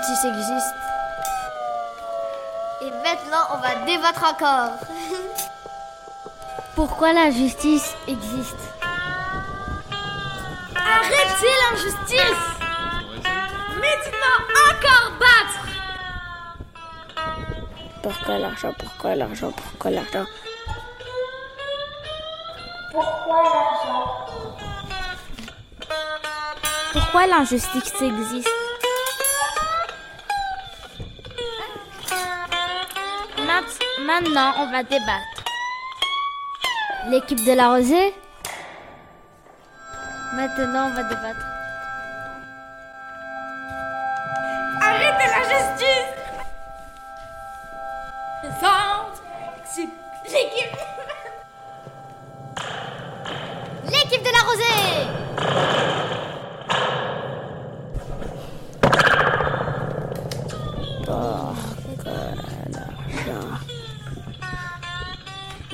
justice existe. Et maintenant, on va débattre encore. Pourquoi la justice existe? Arrêtez l'injustice! Mais tu encore battre! Pourquoi l'argent Pourquoi l'argent Pourquoi l'argent? Pourquoi l'argent? Pourquoi l'injustice existe? Maintenant, on va débattre. L'équipe de la rosée? Maintenant, on va débattre.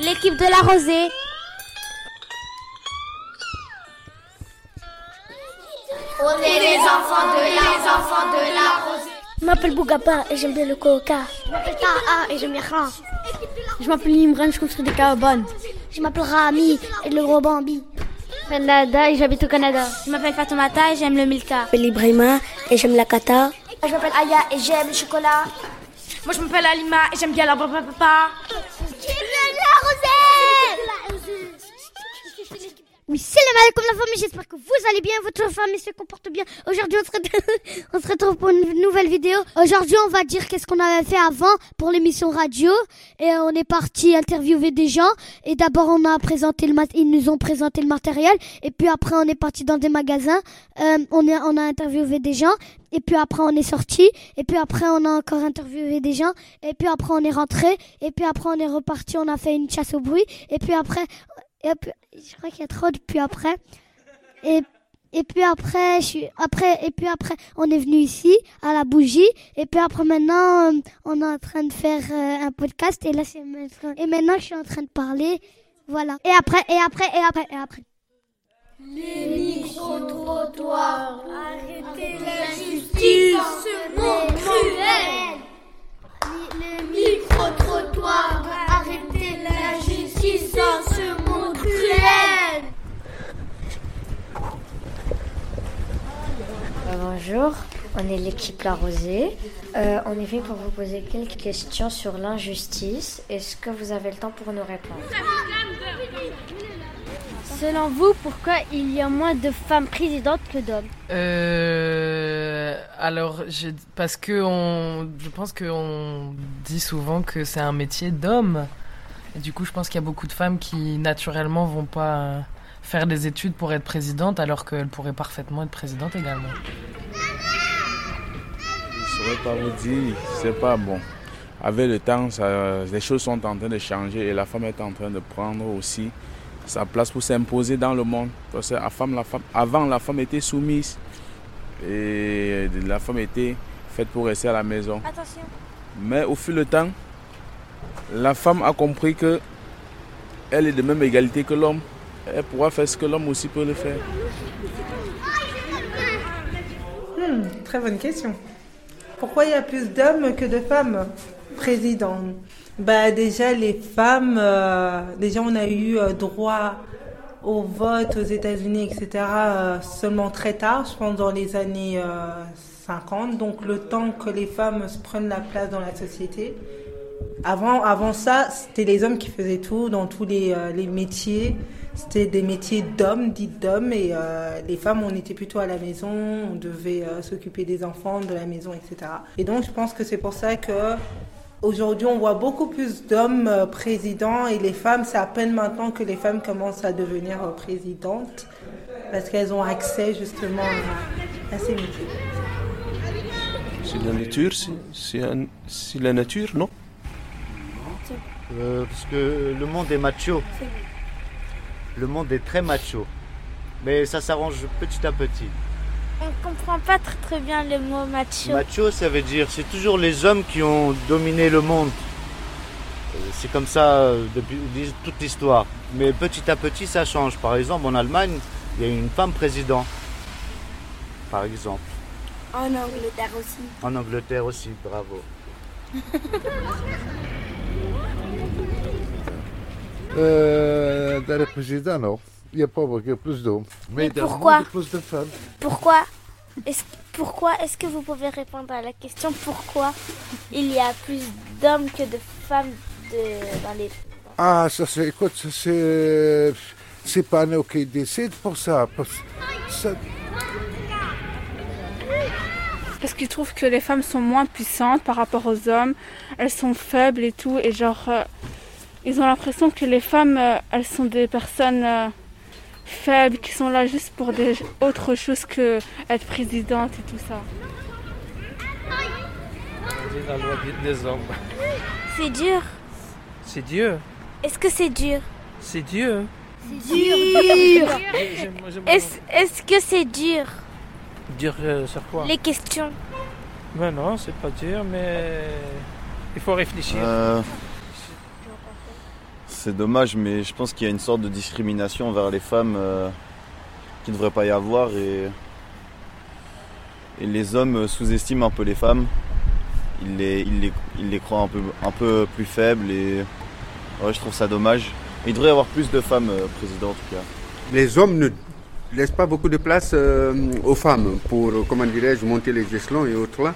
L'équipe de la rosée On est les enfants de les enfants de la rosée Je m'appelle Bougapa et j'aime bien le coca. Je m'appelle Kaa et j'aime bien Khan. Je m'appelle Imran, je construis des cabanes. Je m'appelle Rami et le gros Bambi. Je m'appelle Nada et j'habite au Canada. Je m'appelle Fatoumata et j'aime le Milka. Je m'appelle Ibrahima et j'aime la kata. Je m'appelle Aya et j'aime le chocolat. Moi je m'appelle Alima et j'aime bien la papa Oui, mal comme la famille. J'espère que vous allez bien, votre famille se comporte bien. Aujourd'hui, on se, retrouve- pour une nouvelle vidéo. Aujourd'hui, on va dire qu'est-ce qu'on avait fait avant pour l'émission radio. Et on est parti interviewer des gens. Et d'abord, on a présenté le mat ils nous ont présenté le matériel. Et puis après, on est parti dans des magasins. Euh, on, est, on a interviewé des gens. Et puis après, on est sorti. Et puis après, on a encore interviewé des gens. Et puis après, on est rentré. Et puis après, on est reparti. On a fait une chasse au bruit. Et puis après, et puis, je crois qu'il y a trop de puis après. Et, et puis après, je suis, après, et puis après, on est venu ici, à la bougie. Et puis après, maintenant, euh, on est en train de faire euh, un podcast. Et là, c'est et maintenant, je suis en train de parler. Voilà. Et après, et après, et après, et après. Micro-trottoir, arrêtez l'injustice, ce monde cruel. Le micro-trottoir, arrêtez l'injustice dans ce monde cruel. Euh, bonjour, on est l'équipe La Rosée. Euh, on est venu pour vous poser quelques questions sur l'injustice. Est-ce que vous avez le temps pour nous répondre Selon vous, pourquoi il y a moins de femmes présidentes que d'hommes Euh, alors, je- parce que on, je pense qu'on dit souvent que c'est un métier d'homme. Et du coup, je pense qu'il y a beaucoup de femmes qui, naturellement, vont pas faire des études pour être présidente, alors qu'elles pourraient parfaitement être présidentes également. Je ne saurais pas vous dire, c'est pas bon. Avec le temps, ça- les choses sont en train de changer et la femme est en train de prendre aussi sa place pour s'imposer dans le monde. Parce que la femme, la femme, avant, la femme était soumise et la femme était faite pour rester à la maison. Attention. Mais au fil du temps, la femme a compris que elle est de même égalité que l'homme. Elle pourra faire ce que l'homme aussi peut le faire. Hmm, très bonne question. Pourquoi il y a plus d'hommes que de femmes présidents Bah déjà les femmes, euh, déjà on a eu euh, droit au vote aux États-Unis, etc. euh, seulement très tard, je pense dans les années euh, 50. Donc le temps que les femmes se prennent la place dans la société. Avant, avant ça, c'était les hommes qui faisaient tout dans tous les, euh, métiers. C'était des métiers d'hommes, dits d'hommes, et euh, les femmes, on était plutôt à la maison, on devait euh, s'occuper des enfants, de la maison, etc. Et donc, je pense que c'est pour ça que aujourd'hui, on voit beaucoup plus d'hommes présidents, et les femmes, c'est à peine maintenant que les femmes commencent à devenir présidentes, parce qu'elles ont accès justement à, ces métiers. C'est la nature, c'est la nature, non? Euh, parce que le monde est macho. Le monde est très macho. Mais ça s'arrange petit à petit. On comprend pas très très bien le mot macho. Macho, ça veut dire c'est toujours les hommes qui ont dominé le monde. Euh, C'est comme ça euh, depuis toute l'histoire. Mais petit à petit, ça change. Par exemple, en Allemagne, il y a une femme président. Par exemple. En Angleterre aussi. En Angleterre aussi, bravo. Euh, dans le président, non? Il n'y a pas beaucoup plus d'hommes. Mais pourquoi? plus de femmes. Pourquoi? Est-ce, pourquoi est-ce que vous pouvez répondre à la question pourquoi il y a plus d'hommes que de femmes de, dans les... Ah, ça c'est, écoute, ça c'est, c'est pas nous qui décide pour ça. Parce, ça Parce qu'ils trouvent que les femmes sont moins puissantes par rapport aux hommes. Elles sont faibles et tout. Et genre, euh, ils ont l'impression que les femmes, euh, elles sont des personnes euh, faibles qui sont là juste pour des autres choses que être présidente et tout ça. C'est la loi des hommes. C'est dur. C'est Dieu. Est-ce que c'est dur? C'est Dieu. Dur. J'aime- j'aime- Est-ce, est-ce que c'est dur? Dire euh, sur quoi? Les questions. Ben non, c'est pas dur, mais il faut réfléchir. Euh, c'est dommage, mais je pense qu'il y a une sorte de discrimination envers les femmes euh, qui ne devrait pas y avoir et, les hommes sous-estiment un peu les femmes. Ils les, ils croient un peu, plus faibles et je trouve ça dommage. Il devrait y avoir plus de femmes euh, présidentes en tout cas. Les hommes ne laissent pas beaucoup de place euh, aux femmes pour, euh, comment dirais-je, monter les échelons et autres.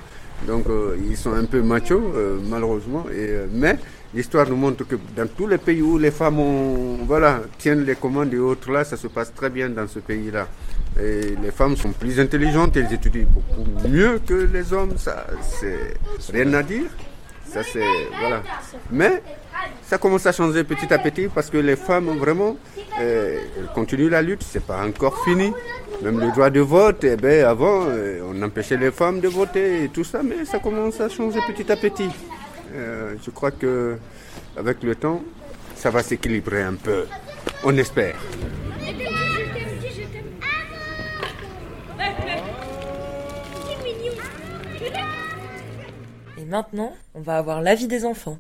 Donc euh, ils sont un peu machos, malheureusement. Mais l'histoire nous montre que dans tous les pays où les femmes ont, voilà, tiennent les commandes et autres là, ça se passe très bien dans ce pays-là. Les femmes sont plus intelligentes, elles étudient beaucoup mieux que les hommes, ça c'est rien à dire. Ça c'est voilà. Mais ça commence à changer petit à petit parce que les femmes vraiment euh, elles continuent la lutte, c'est pas encore fini. Même le droit de vote, eh ben, avant euh, on empêchait les femmes de voter et tout ça, mais ça commence à changer petit à petit. Euh, je crois que avec le temps, ça va s'équilibrer un peu. On espère. Et maintenant, on va avoir l'avis des enfants.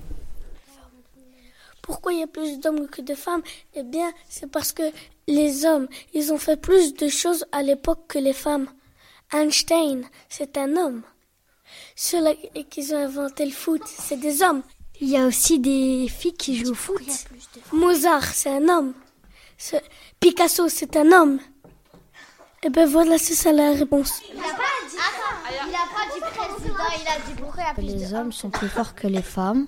Pourquoi il y a plus d'hommes que de femmes? Eh bien, c'est parce que les hommes, ils ont fait plus de choses à l'époque que les femmes. Einstein, c'est un homme. Ceux-là qui ont inventé le foot, c'est des hommes. Il y a aussi des filles qui jouent au foot. Mozart, c'est un homme. Ce- Picasso, c'est un homme. Et ben voilà, c'est ça la réponse. Il a pas dit, il a pas dit président, il a dit pourquoi il a plus Les de hommes sont plus forts que les femmes,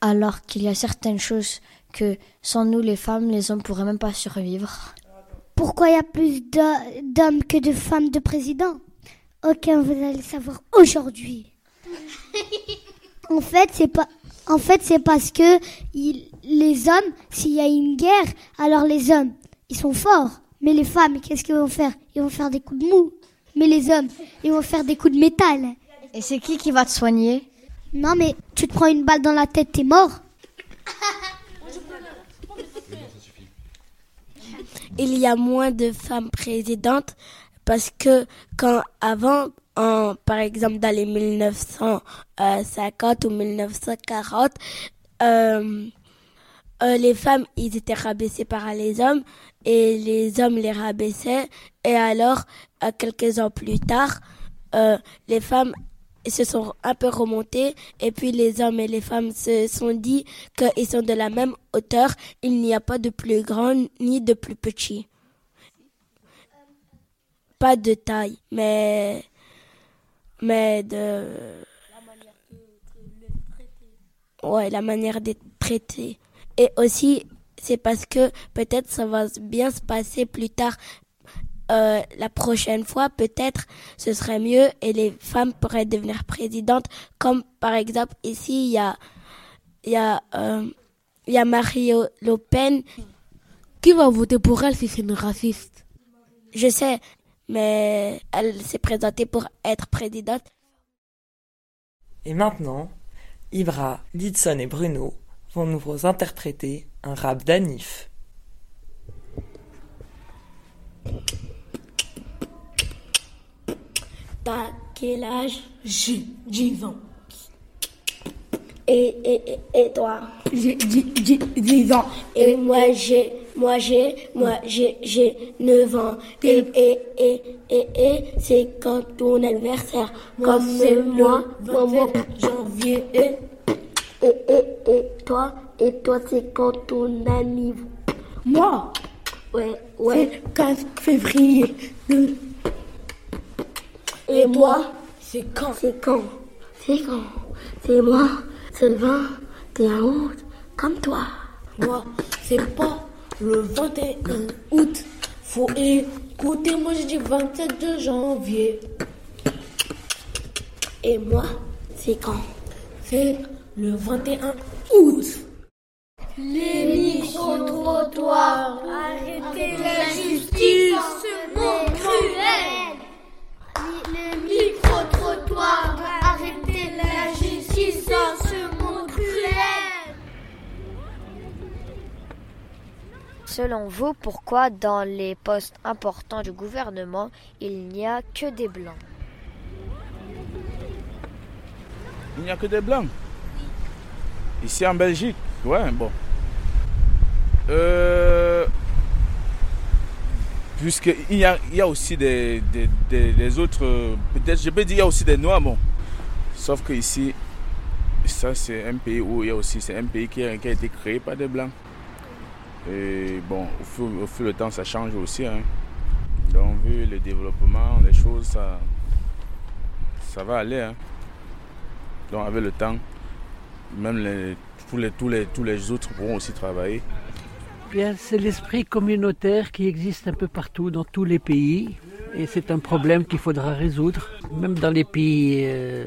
alors qu'il y a certaines choses que sans nous les femmes, les hommes pourraient même pas survivre. Pourquoi il y a plus d'ho- d'hommes que de femmes de présidents Ok, vous allez le savoir aujourd'hui. En fait, c'est pas. En fait, c'est parce que il- les hommes, s'il y a une guerre, alors les hommes, ils sont forts. Mais les femmes, qu'est-ce qu'ils vont faire? Ils vont faire des coups de mou. Mais les hommes, ils vont faire des coups de métal. Et c'est qui qui va te soigner? Non, mais tu te prends une balle dans la tête, t'es mort. il y a moins de femmes présidentes parce que quand avant, en, par exemple dans les 1950 ou 1940, euh, euh, les femmes ils étaient rabaissées par les hommes et les hommes les rabaissaient et alors euh, quelques ans plus tard, euh, les femmes se sont un peu remontées et puis les hommes et les femmes se sont dit qu'ils sont de la même hauteur, il n'y a pas de plus grand ni de plus petit. Pas de taille, mais mais de ouais la manière d'être traité et aussi c'est parce que peut-être ça va bien se passer plus tard euh, la prochaine fois, peut-être ce serait mieux et les femmes pourraient devenir présidentes. Comme par exemple ici, il y a, il y a, euh, il y a Marie Le Pen. Qui va voter pour elle si c'est une raciste? Je sais, mais elle s'est présentée pour être présidente. Et maintenant, Ibra, Lidson et Bruno vont nous vous interpréter un rap d'Anif. T'as quel âge? J'ai 10 ans. Et, et, et, et toi? J'ai 10 ans. Et moi j'ai Moi j'ai, moi j'ai, j'ai 9 ans. Et, et, et, et, et, c'est quand ton anniversaire. Comme c'est moi, moi, moi, janvier. Et, et, et, et, toi, et toi, c'est quand ton anniversaire. Moi? Ouais, ouais. C'est 15 février. Et moi? C'est quand? C'est quand? C'est quand? C'est moi. C'est le 21 août. Comme toi. Moi, c'est pas le 21 août. Faut écouter, moi j'ai dit 27 de janvier. Et moi, c'est quand? C'est le 21 août. Les micro-trottoirs, arrêtez l'injustice, ce monde cruel. Les micro-trottoirs, arrêtez l'injustice, ce monde cruel. Selon vous, pourquoi dans les postes importants du gouvernement, il n'y a que des blancs? Il n'y a que des blancs. Ici en Belgique, ouais, bon. Euh, Puisqu'il y a, il y a aussi des, autres. Peut-être, je peux dire, il y a aussi des noirs, bon. Sauf que ici, ça, c'est un pays où il y a aussi. C'est un pays qui a, qui a été créé par des blancs. Et bon, au fur, au fur à temps, ça change aussi. Hein. Donc, vu le développement, les choses, ça, ça va aller. Hein. Donc, avec le temps, même tous, les, tous, les, tous les autres pourront aussi travailler. Bien, c'est l'esprit communautaire qui existe un peu partout dans tous les pays et c'est un problème qu'il faudra résoudre. Même dans les pays euh,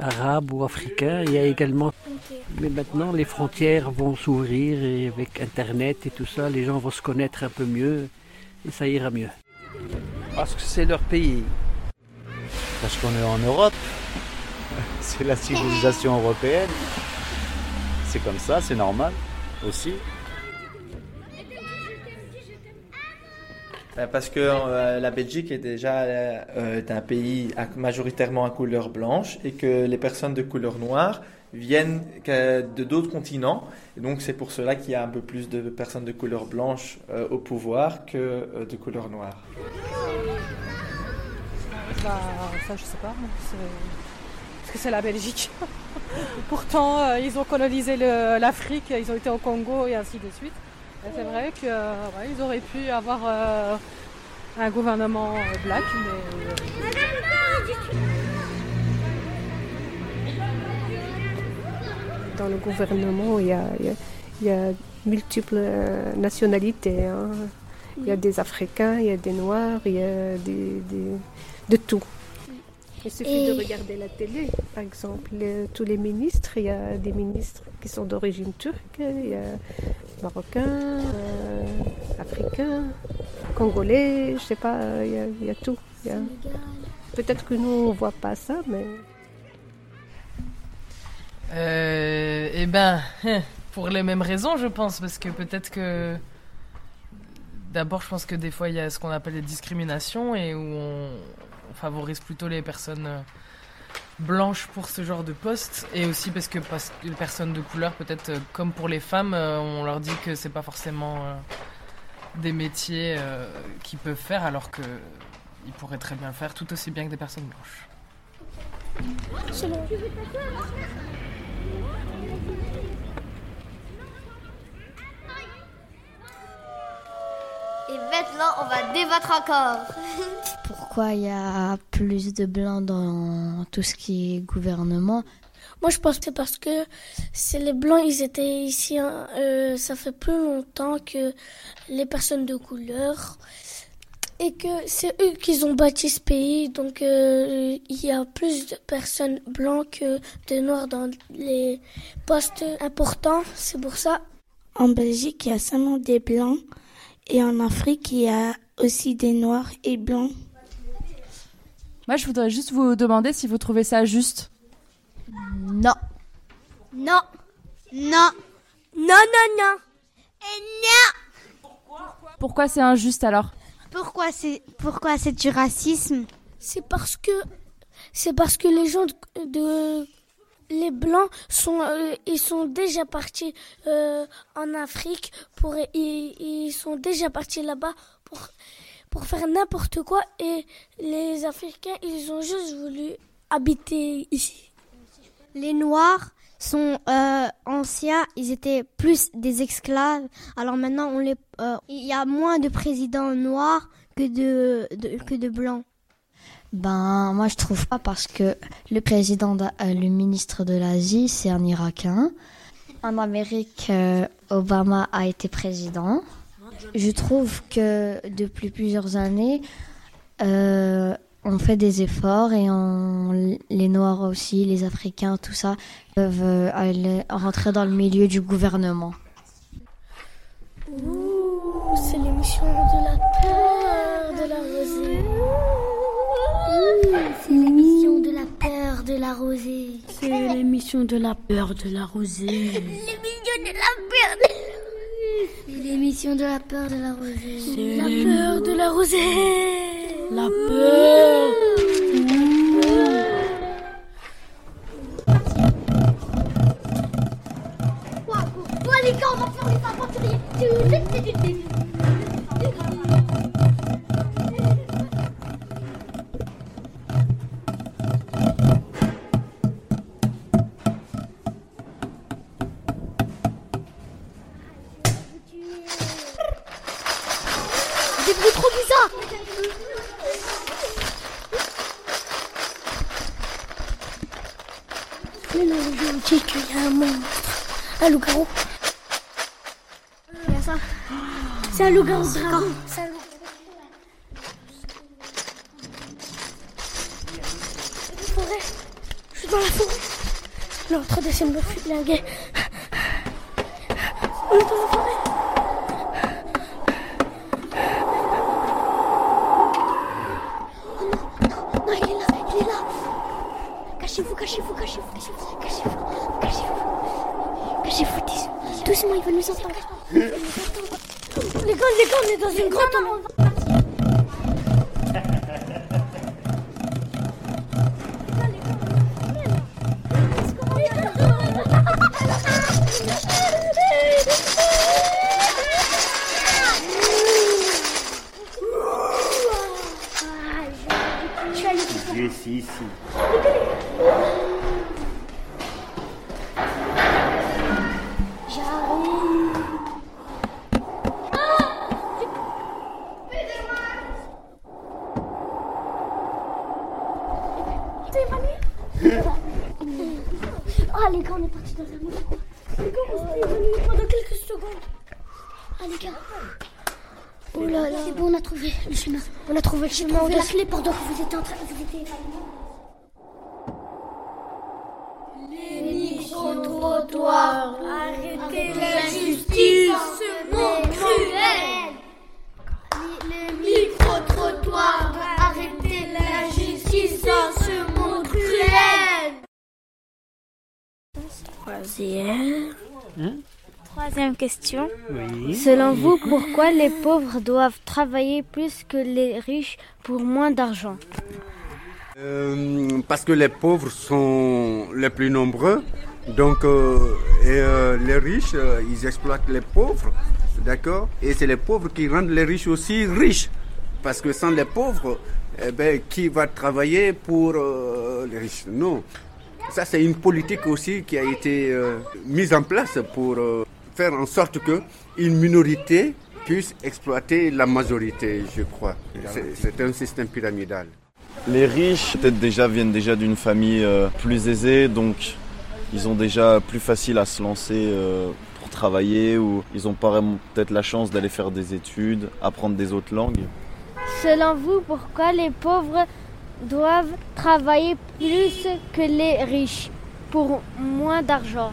arabes ou africains, il y a également. Mais maintenant, les frontières vont s'ouvrir et avec Internet et tout ça, les gens vont se connaître un peu mieux et ça ira mieux. Parce que c'est leur pays. Parce qu'on est en Europe. C'est la civilisation européenne. C'est comme ça, c'est normal aussi. Parce que euh, la Belgique est déjà euh, euh, un pays majoritairement à couleur blanche et que les personnes de couleur noire viennent de d'autres continents. Donc c'est pour cela qu'il y a un peu plus de personnes de couleur blanche euh, au pouvoir que euh, de couleur noire. Bah, ça, je sais pas. c'est- Parce que c'est la Belgique. Pourtant, euh, ils ont colonisé l'Afrique, ils ont été au Congo et ainsi de suite. Et c'est vrai qu'ils auraient pu avoir euh, un gouvernement euh, black, mais. euh, Dans le gouvernement, il y a, il y a- il y a multiples euh, nationalités. hein. Il y a des Africains, il y a des Noirs, il y a des, des- de tout. Il suffit de regarder la télé, par exemple. les- tous les ministres, il y a des ministres qui sont d'origine turque, il y a marocains, euh, africains, congolais, je sais pas, il y a, il y a tout. il y a- Peut-être que nous, on voit pas ça, mais... Euh, eh ben, pour les mêmes raisons, je pense, parce que peut-être que. D'abord, je pense que des fois, il y a ce qu'on appelle les discriminations et où on, on favorise plutôt les personnes euh, blanches pour ce genre de poste. Et aussi parce que, parce que les personnes de couleur, peut-être euh, comme pour les femmes, euh, on leur dit que c'est pas forcément des métiers qu'ils peuvent faire, alors que ils pourraient très bien faire tout aussi bien que des personnes blanches. Et maintenant, on va débattre encore. Pourquoi il y a plus de blancs dans tout ce qui est gouvernement? Moi, je pense que c'est parce que c'est les blancs, ils étaient ici. hein, euh, ça fait plus longtemps que les personnes de couleur. Et que c'est eux qui ont bâti ce pays. Donc, euh, il y a plus de personnes blancs que de noirs dans les postes importants. C'est pour ça. En Belgique, il y a seulement des blancs. Et en Afrique, il y a aussi des noirs et blancs. Moi, je voudrais juste vous demander si vous trouvez ça juste. Non. Non. Non. Non, non, non. Et non. Pourquoi c'est injuste alors? Pourquoi c'est pourquoi c'est du racisme? C'est parce que c'est parce que les gens de, de les blancs sont euh, ils sont déjà partis euh, en Afrique pour ils, sont déjà partis là-bas pour pour faire n'importe quoi et les Africains ils ont juste voulu habiter ici. Les Noirs sont euh, anciens, ils étaient plus des esclaves. Alors maintenant, on les, il y a moins de présidents noirs que de- que de blancs. Ben, moi, je trouve pas parce que le président, de- euh, le ministre de l'Asie, c'est un Irakien. En Amérique, euh, Obama a été président. Je trouve que depuis plusieurs années, euh, on fait des efforts et les Noirs aussi, les Africains, tout ça, peuvent rentrer dans le milieu du gouvernement. La rosée. C'est l'émission de la peur de la rosée. L'émission de la peur de C'est l'émission de la peur de la rosée. C'est La peur de la rosée. La peur. Un loup-garou. Regarde ça. C'est un loup-garou dragon. C'est un loup-garou. Forêt. Je suis dans la forêt. On est en train d'essayer de me flinguer. On est dans la forêt. Non, il est là, il est là. Cachez-vous, cachez-vous, cachez-vous, cachez-vous, cachez-vous. Cachez-vous, doucement. Il va nous entendre. Les gars, les gars, on est dans une grotte. Oh là là. C'est bon, on a trouvé le chemin. On a trouvé le chemin. trouvé on la doit- clé pendant que vous étiez en train vous étiez micro-trottoirs, arrêtez l'injustice, ce monde cruel. Le micro-trottoir, arrêtez l'injustice dans ce monde cruel. Troisième. Troisième question. Oui. Selon vous, pourquoi les pauvres doivent travailler plus que les riches pour moins d'argent? Euh, parce que les pauvres sont les plus nombreux, donc euh, et, euh, les riches, euh, ils exploitent les pauvres, d'accord? Et c'est les pauvres qui rendent les riches aussi riches, parce que sans les pauvres, eh ben, qui va travailler pour euh, les riches? Non. Ça, c'est une politique aussi qui a été euh, mise en place pour euh, faire en sorte que une minorité puisse exploiter la majorité, je crois. C'est- un système pyramidal. Les riches, peut-être déjà, viennent déjà d'une famille euh, plus aisée, donc ils ont déjà plus facile à se lancer euh, pour travailler ou ils ont peut-être la chance d'aller faire des études, apprendre des autres langues. Selon vous, pourquoi les pauvres doivent travailler plus que les riches pour moins d'argent?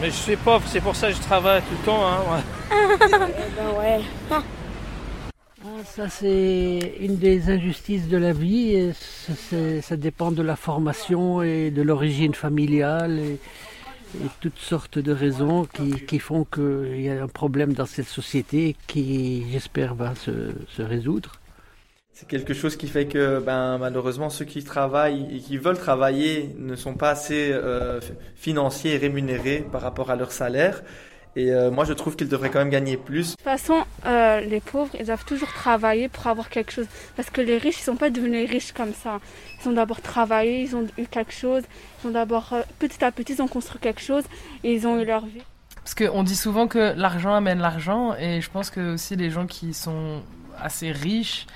Mais je suis pauvre, c'est pour ça que je travaille tout le temps. Hein, ouais. ben ouais. Ah, ça, c'est une des injustices de la vie. et ça, dépend de la formation et de l'origine familiale et, et toutes sortes de raisons qui, qui font qu'il y a un problème dans cette société qui, j'espère, va se, se résoudre. C'est quelque chose qui fait que ben, malheureusement ceux qui travaillent et qui veulent travailler ne sont pas assez euh, financiers et rémunérés par rapport à leur salaire. Et euh, moi je trouve qu'ils devraient quand même gagner plus. De toute façon, euh, les pauvres, ils doivent toujours travailler pour avoir quelque chose. Parce que les riches, ils sont pas devenus riches comme ça. Ils ont d'abord travaillé, ils ont eu quelque chose. Ils ont d'abord, euh, petit à petit, ils ont construit quelque chose et ils ont eu leur vie. Parce qu'on dit souvent que l'argent amène l'argent, et je pense que aussi les gens qui sont assez riches,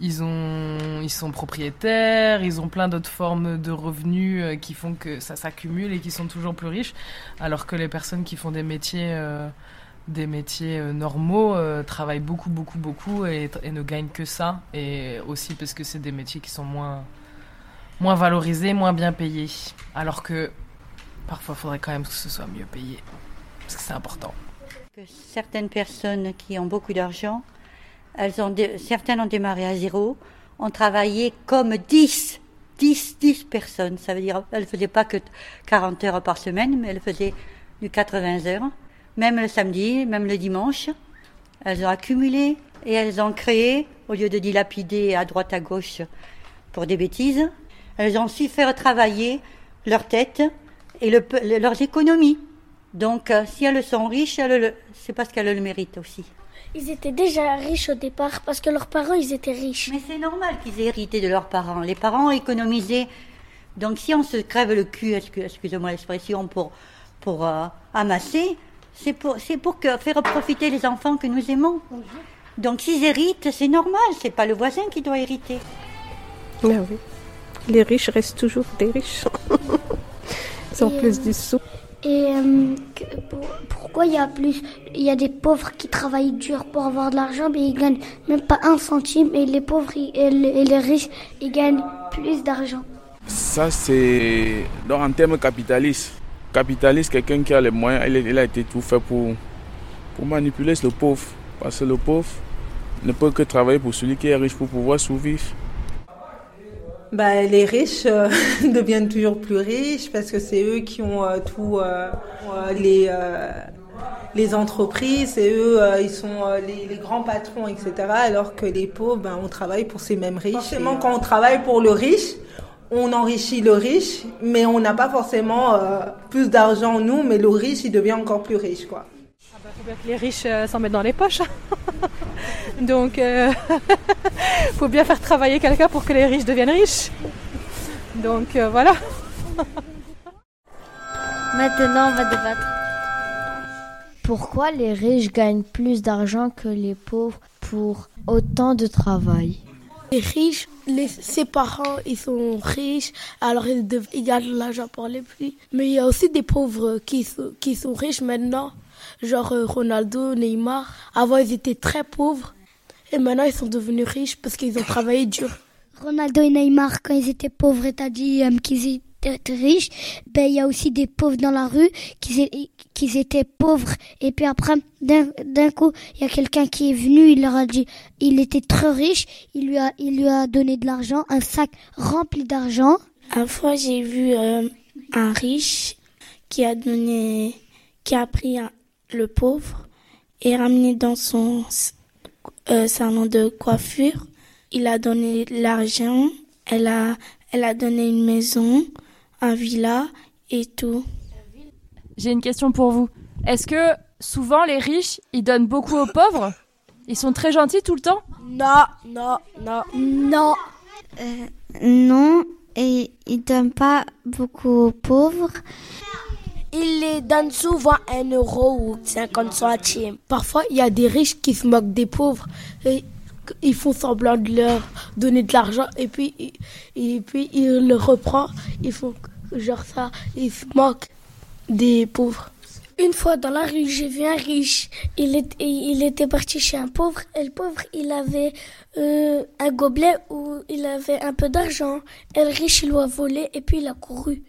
ils, ont, ils sont propriétaires, ils ont plein d'autres formes de revenus euh, qui font que ça s'accumule et qui sont toujours plus riches, alors que les personnes qui font des métiers, euh, des métiers euh, normaux travaillent beaucoup, beaucoup, beaucoup et, et ne gagnent que ça. Et aussi parce que c'est des métiers qui sont moins, moins valorisés, moins bien payés. Alors que parfois, il faudrait quand même que ce soit mieux payé, parce que c'est important. Certaines personnes qui ont beaucoup d'argent, certaines ont démarré à zéro, ont travaillé comme 10, 10, 10 personnes. Ça veut dire, elles ne faisaient pas que 40 heures par semaine, mais elles faisaient du 80 heures, même le samedi, même le dimanche. Elles ont accumulé et elles ont créé, au lieu de dilapider à droite à gauche pour des bêtises, elles ont su faire travailler leur tête et leurs économies. Donc, euh, si elles sont riches, c'est parce qu'elles le méritent aussi. Ils étaient déjà riches au départ parce que leurs parents, ils étaient riches. Mais c'est normal qu'ils aient hérité de leurs parents. Les parents ont économisé. Donc, si on se crève le cul, excu- excusez-moi l'expression, pour, pour euh, amasser, c'est pour, c'est pour que, faire profiter les enfants que nous aimons. Donc, s'ils héritent, c'est normal. C'est pas le voisin qui doit hériter. Mais oui. Les riches restent toujours des riches. Ils ont Et, plus euh, de sous. Et euh, pourquoi il y a plus, il y a des pauvres qui travaillent dur pour avoir de l'argent, mais ils gagnent même pas un centime, et les pauvres et, les, riches, ils gagnent plus d'argent. Ça, c'est donc en termes capitalistes. Capitaliste, quelqu'un qui a les moyens, il, il a été tout fait pour, pour manipuler le pauvre. Parce que le pauvre ne peut que travailler pour celui qui est riche pour pouvoir survivre. Bah, les riches euh, deviennent toujours plus riches parce que c'est eux qui ont euh, tout euh, les euh, les entreprises, c'est eux euh, ils sont euh, les, les grands patrons etc. Alors que les pauvres, ben, on travaille pour ces mêmes riches. Forcément, quand on travaille pour le riche, on enrichit le riche, mais on n'a pas forcément euh, plus d'argent nous, mais le riche il devient encore plus riche quoi. faut bien que les riches euh, s'en mettent dans les poches. Donc, il faut bien faire travailler quelqu'un pour que les riches deviennent riches. Donc, euh, voilà. Maintenant, on va débattre. Pourquoi les riches gagnent plus d'argent que les pauvres pour autant de travail? Les riches, les, ses parents, ils sont riches, alors ils, dev- ils gagnent de l'argent pour les prix. Mais il y a aussi des pauvres qui sont, qui sont riches maintenant, genre euh, Ronaldo, Neymar. Avant, ils étaient très pauvres, et maintenant, ils sont devenus riches parce qu'ils ont travaillé dur. Ronaldo et Neymar, quand ils étaient pauvres, et t'as dit euh, qu'ils étaient riches, ben il y a aussi des pauvres dans la rue qui, étaient pauvres. Et puis après, d'un d'un coup, il y a quelqu'un qui est venu, il leur a dit, il était très riche, il lui a, il lui a donné de l'argent, un sac rempli d'argent. Une fois, j'ai vu euh, un riche qui a donné, qui a pris un- le pauvre et ramené dans son euh, salon de coiffure. Il a donné l'argent, elle a, elle a donné une maison, un villa et tout. J'ai une question pour vous. Est-ce que souvent les riches, ils donnent beaucoup aux pauvres? Ils sont très gentils tout le temps? Non, non, non. Non. non, et ils donnent pas beaucoup aux pauvres. Ils les donnent souvent un euro ou 50 centimes. Parfois, il y a des riches qui se moquent des pauvres. Et ils font semblant de leur donner de l'argent et puis, et puis ils le reprennent. Ils font genre ça. Ils se moquent des pauvres. Une fois dans la rue, j'ai vu un riche. Il, est- il était parti chez un pauvre. Et le pauvre, il avait euh, un gobelet où il avait un peu d'argent. Et le riche, il lui a volé et puis il a couru.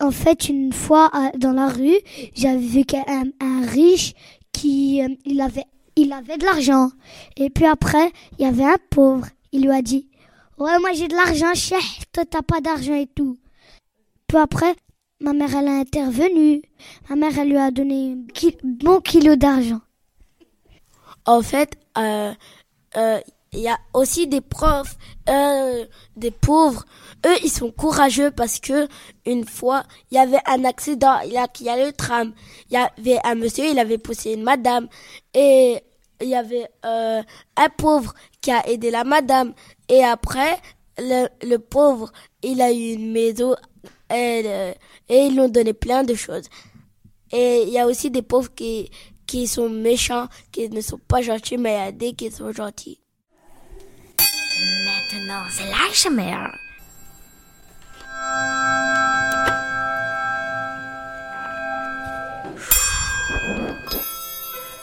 En fait, une fois dans la rue, j'avais vu qu'un un riche qui euh, il avait de l'argent. Et puis après, il y avait un pauvre. Il lui a dit "Ouais, moi j'ai de l'argent, chef. Toi t'as pas d'argent et tout." Puis après, ma mère elle a intervenu. Ma mère elle lui a donné un bon kilo d'argent. En fait, euh, euh, il y a aussi des profs, euh, des pauvres. Eux, ils sont courageux parce que une fois, il y avait un accident. Il y a, il y a le tram. Il y avait un monsieur, il avait poussé une madame. Et il y avait euh, un pauvre qui a aidé la madame. Et après, le, pauvre, il a eu une maison et, euh, et ils lui ont donné plein de choses. Et il y a aussi des pauvres qui, qui sont méchants, qui ne sont pas gentils, mais il y a des qui sont gentils. Maintenant, c'est l'ASMR.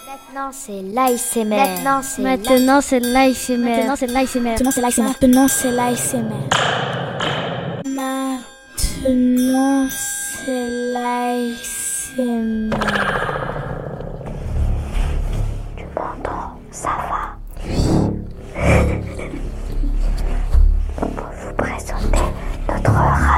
Maintenant, c'est l'ASMR. Maintenant, c'est Maintenant, c'est l'ASMR. Maintenant, c'est l'ASMR. Maintenant, c'est l'ASMR. Maintenant, c'est l'ASMR. Maintenant, c'est l'ASMR. Tu m'entends Ça va? On notre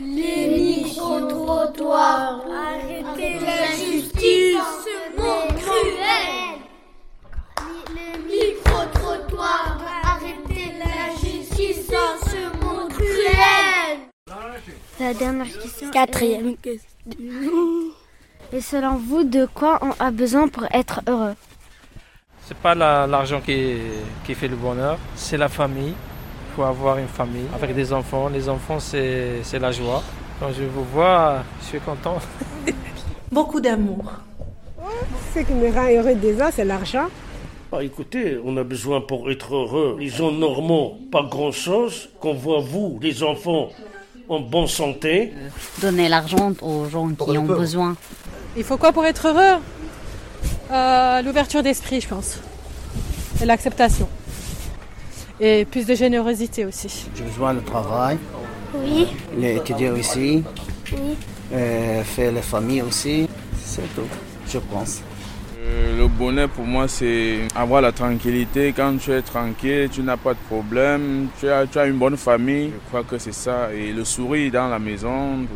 Les micro-trottoirs. Arrêtez la justice, ce monde cruel. Les micro-trottoirs. Arrêtez la justice, ce monde cruel. La dernière question. Quatrième est- Et selon vous, de quoi on a besoin pour être heureux? C'est pas la- l'argent qui, qui fait le bonheur, c'est la famille. Il faut avoir une famille avec des enfants. Les enfants, c'est c'est la joie. Quand je vous vois, je suis content. Beaucoup d'amour. Ce qui me rend heureux déjà, c'est l'argent. Bah, écoutez, on a besoin pour être heureux. Les gens normaux, pas grand-chose. Qu'on voit vous, les enfants, en bonne santé. Donner l'argent aux gens qui ont besoin. Il faut quoi pour être heureux? Euh, L'ouverture d'esprit, je pense. Et l'acceptation. Et plus de générosité aussi. J'ai besoin de travail, Oui, les étudier aussi, oui. euh, faire les familles aussi. C'est tout, je pense. Euh, le bonheur pour moi, c'est avoir la tranquillité. Quand tu es tranquille, tu n'as pas de problème, tu as, tu as une bonne famille. Je crois que c'est ça. Et le sourire dans la maison.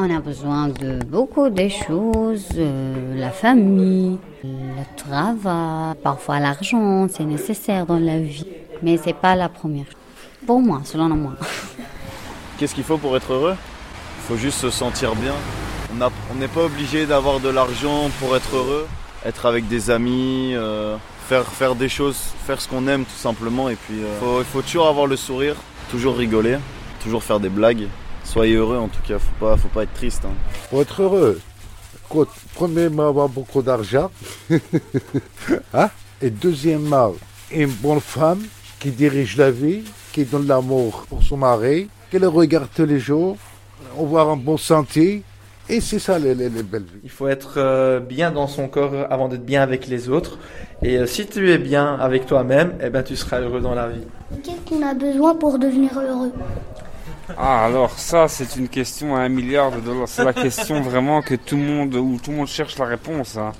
On a besoin de beaucoup de choses, euh, la famille, le travail, parfois l'argent, c'est nécessaire dans la vie, mais c'est pas la première. Pour moi, selon moi. Qu'est-ce qu'il faut pour être heureux? Il faut juste se sentir bien. On n'est pas obligé d'avoir de l'argent pour être heureux. Être avec des amis, euh, faire, faire des choses, faire ce qu'on aime tout simplement. Et puis euh, faut- il faut toujours avoir le sourire, toujours rigoler, toujours faire des blagues. Soyez heureux en tout cas, faut pas, faut pas être triste. hein. Pour être heureux, écoute, premièrement, avoir beaucoup d'argent. Hein? Et deuxièmement, une bonne femme qui dirige la vie, qui donne l'amour pour son mari, qui le regarde tous les jours, avoir un bon santé. Et c'est ça les, les- les belles vies. Il faut être euh, bien dans son corps avant d'être bien avec les autres. Et euh, si tu es bien avec toi-même, eh ben, tu seras heureux dans la vie. Qu'est-ce qu'on a besoin pour devenir heureux? Ah, alors ça, c'est une question à un milliard de dollars. C'est la question vraiment que tout le monde, où tout le monde cherche la réponse. hein.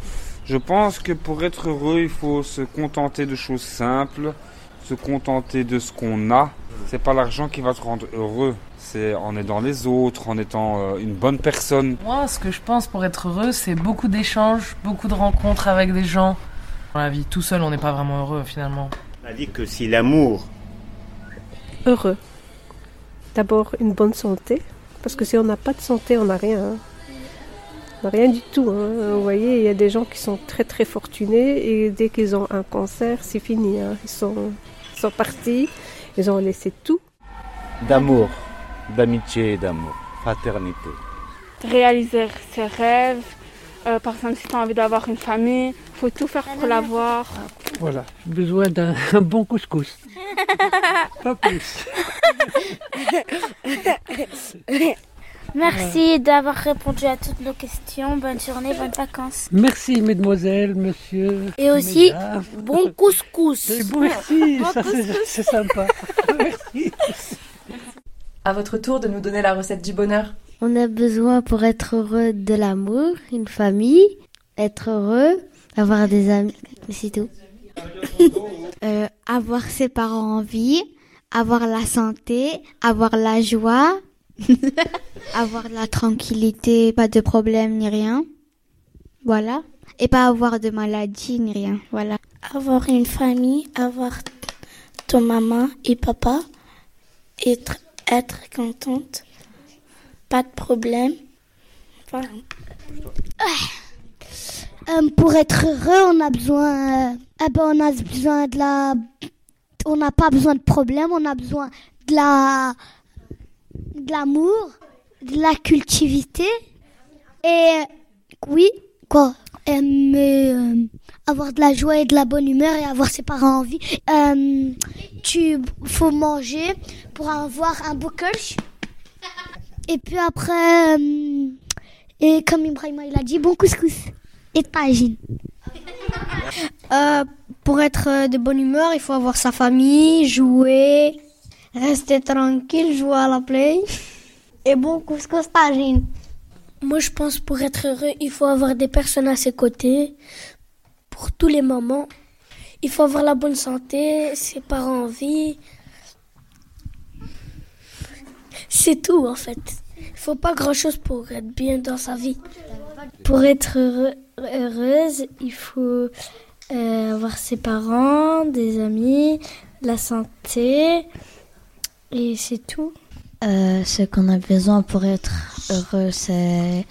Je pense que pour être heureux, il faut se contenter de choses simples, se contenter de ce qu'on a. C'est pas l'argent qui va te rendre heureux. C'est en aidant les autres, en étant euh, une bonne personne. Moi, ce que je pense pour être heureux, c'est beaucoup d'échanges, beaucoup de rencontres avec des gens. Dans la vie, tout seul, on n'est pas vraiment heureux finalement. On a dit que si l'amour. Heureux. D'abord, une bonne santé. Parce que si on n'a pas de santé, on n'a rien. hein. On n'a rien du tout. hein. Vous voyez, il y a des gens qui sont très très fortunés et dès qu'ils ont un cancer, c'est fini. hein. Ils, sont, ils sont partis, ils ont laissé tout. D'amour, d'amitié et d'amour, fraternité. réaliser ses rêves. Euh, par exemple, si tu as envie d'avoir une famille, faut tout faire pour l'avoir. Voilà, besoin d'un bon couscous. Pas plus. Merci d'avoir répondu à toutes nos questions. Bonne journée, bonnes vacances. Merci, mesdemoiselles, monsieur. Et aussi, mesdames. bon couscous. Et bon, merci, Bon ça c'est- couscous. c'est sympa. merci. À votre tour de nous donner la recette du bonheur. On a besoin pour être heureux de l'amour, une famille, être heureux, avoir des amis, c'est tout. Euh, avoir ses parents en vie, avoir la santé, avoir la joie, avoir la tranquillité, pas de problème ni rien. Voilà. Et pas avoir de maladie ni rien. Voilà. Avoir une famille, avoir ton maman et papa, être, être contente, pas de problème. Voilà. Euh, pour être heureux, on a besoin, euh, eh ben, on a besoin de la, on n'a pas besoin de problème, on a besoin de la, de l'amour, de la cultivité et oui, quoi, mais, euh, avoir de la joie et de la bonne humeur et avoir ses parents en vie. Euh, tu faut manger pour avoir un beau. Et puis après, euh, et comme Ibrahima il a dit, bon couscous et tagine. Pour être de bonne humeur, il faut avoir sa famille, jouer, rester tranquille, jouer à la play. Et bon couscous tagine? Moi, je pense pour être heureux, il faut avoir des personnes à ses côtés pour tous les moments. Il faut avoir la bonne santé, ses parents en vie. C'est tout en fait. Il faut pas grand chose pour être bien dans sa vie. Pour être heureuse, il faut euh, avoir ses parents, des amis, la santé. Et c'est tout. Euh, ce qu'on a besoin pour être heureux, c'est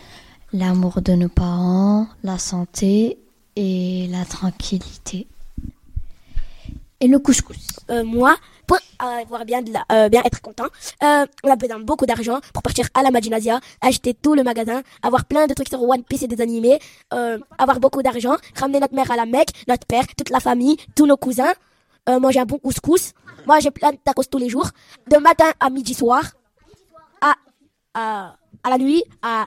l'amour de nos parents, la santé et la tranquillité. Et le couscous. Euh, moi, pour avoir bien, de la, euh, bien être content, euh, on a besoin de beaucoup d'argent pour partir à la Maginasia, acheter tout le magasin, avoir plein de trucs sur One Piece et des animés, euh, avoir beaucoup d'argent, ramener notre mère à la Mecque, notre père, toute la famille, tous nos cousins, euh, manger un bon couscous. Moi, j'ai plein de tacos tous les jours, de matin à midi soir, à, à, à la nuit, à,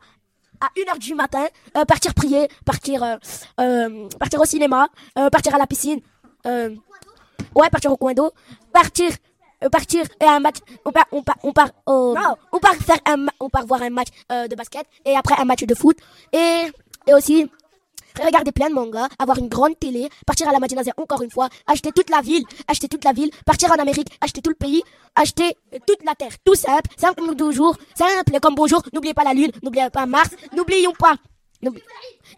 à 1h du matin, euh, partir prier, partir, euh, euh, partir au cinéma, partir à la piscine, ouais, partir au coin d'eau, partir, partir et un match, on part, on part, on part, on part faire un, on part voir un match de basket et après un match de foot et et aussi regarder plein de mangas, avoir une grande télé, partir à la Madinazia encore une fois, acheter toute la ville, acheter toute la ville, partir en Amérique, acheter tout le pays, acheter toute la terre, tout simple, simple comme toujours, simple comme bonjour, n'oubliez pas la lune, n'oubliez pas Mars, n'oublions pas N'oubli-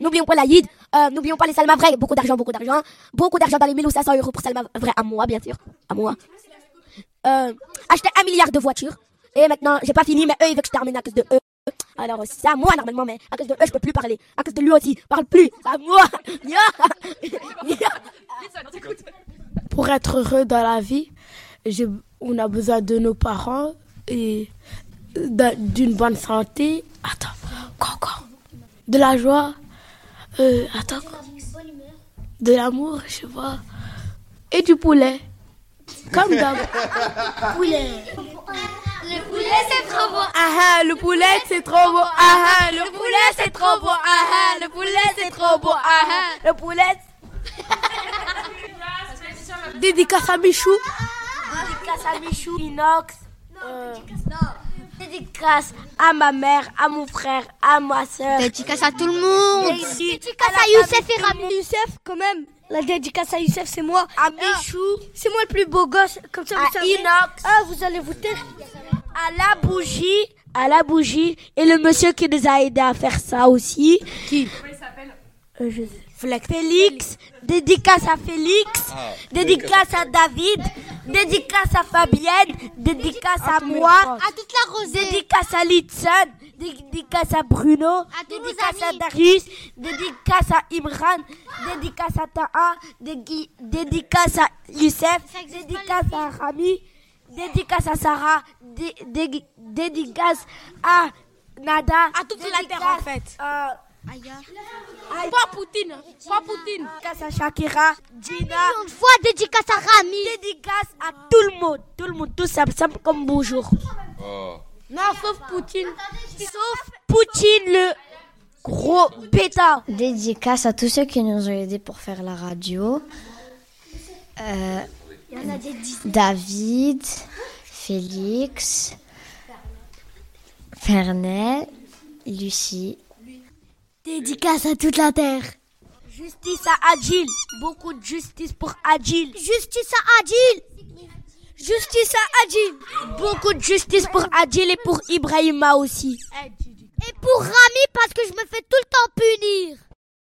N'oublions pas la Yid, euh, n'oublions pas les Salma vrais, beaucoup d'argent, beaucoup d'argent, beaucoup d'argent dans les 1500 euros pour Salma vrai à moi, bien sûr, à moi. Euh, acheter un milliard de voitures, et maintenant, j'ai pas fini, mais eux, ils veulent que je termine à cause de eux. Alors, c'est à moi, normalement, mais à cause de eux, je peux plus parler. À cause de lui aussi, parle plus, c'est à moi. Pour être heureux dans la vie, on a besoin de nos parents et d'un- d'une bonne santé. Attends, quoi, quoi? De la joie. Euh, attends. De l'amour, je sais pas. Et du poulet. Comme d'hab. poulet. Le poulet c'est trop. Ah ah, le poulet c'est trop beau. Ah ah, le poulet c'est trop beau. Ah ah, le poulet c'est trop beau. Ah ah, le poulet. Dédicace à Michou. Dédicace à Michou, Inox. Euh, Dédicace à ma mère, à mon frère, à ma soeur. Dédicace à tout le monde. Dédicace à Youssef et Rami. Youssef, quand même. La dédicace à Youssef, c'est moi. À Michou. C'est moi le plus beau gosse. Comme ça, vous À savez. Inox. Ah, vous allez vous taire. À la bougie, à la bougie, et le monsieur qui nous a aidé à faire ça aussi. Qui? Euh, je- Félix, dédicace à Félix, Ah, dédicace à David, dédicace à Fabienne, dédicace à, moi, à toute la rosée, dédicace à Litson, dédicace à Bruno, dédicace à Darius, dédicace à Imran, dédicace à Taha, dédicace à Youssef, dédicace à Rami, dédicace à Sarah, dé- dé- dédicace à Nada, à toute la terre en fait. Pas Poutine, pas Poutine. Dédicace à Shakira, Gina. Une fois dédicace à Rami. Dédicace à tout le monde, tout le monde, tout simple, simple comme bonjour. Oh. Non, sauf Poutine. Sauf Poutine, le gros bêta. Dédicace à tous ceux qui nous ont aidés pour faire la radio. Euh, Il y en a des dizaines. David, Félix, Fernel, Lucie. Dédicace à toute la terre. Justice à Adil. Beaucoup de justice pour Adil. Justice à Adil. Justice à Adil. Beaucoup de justice pour Adil et pour Ibrahima aussi. Et pour Rami parce que je me fais tout le temps punir.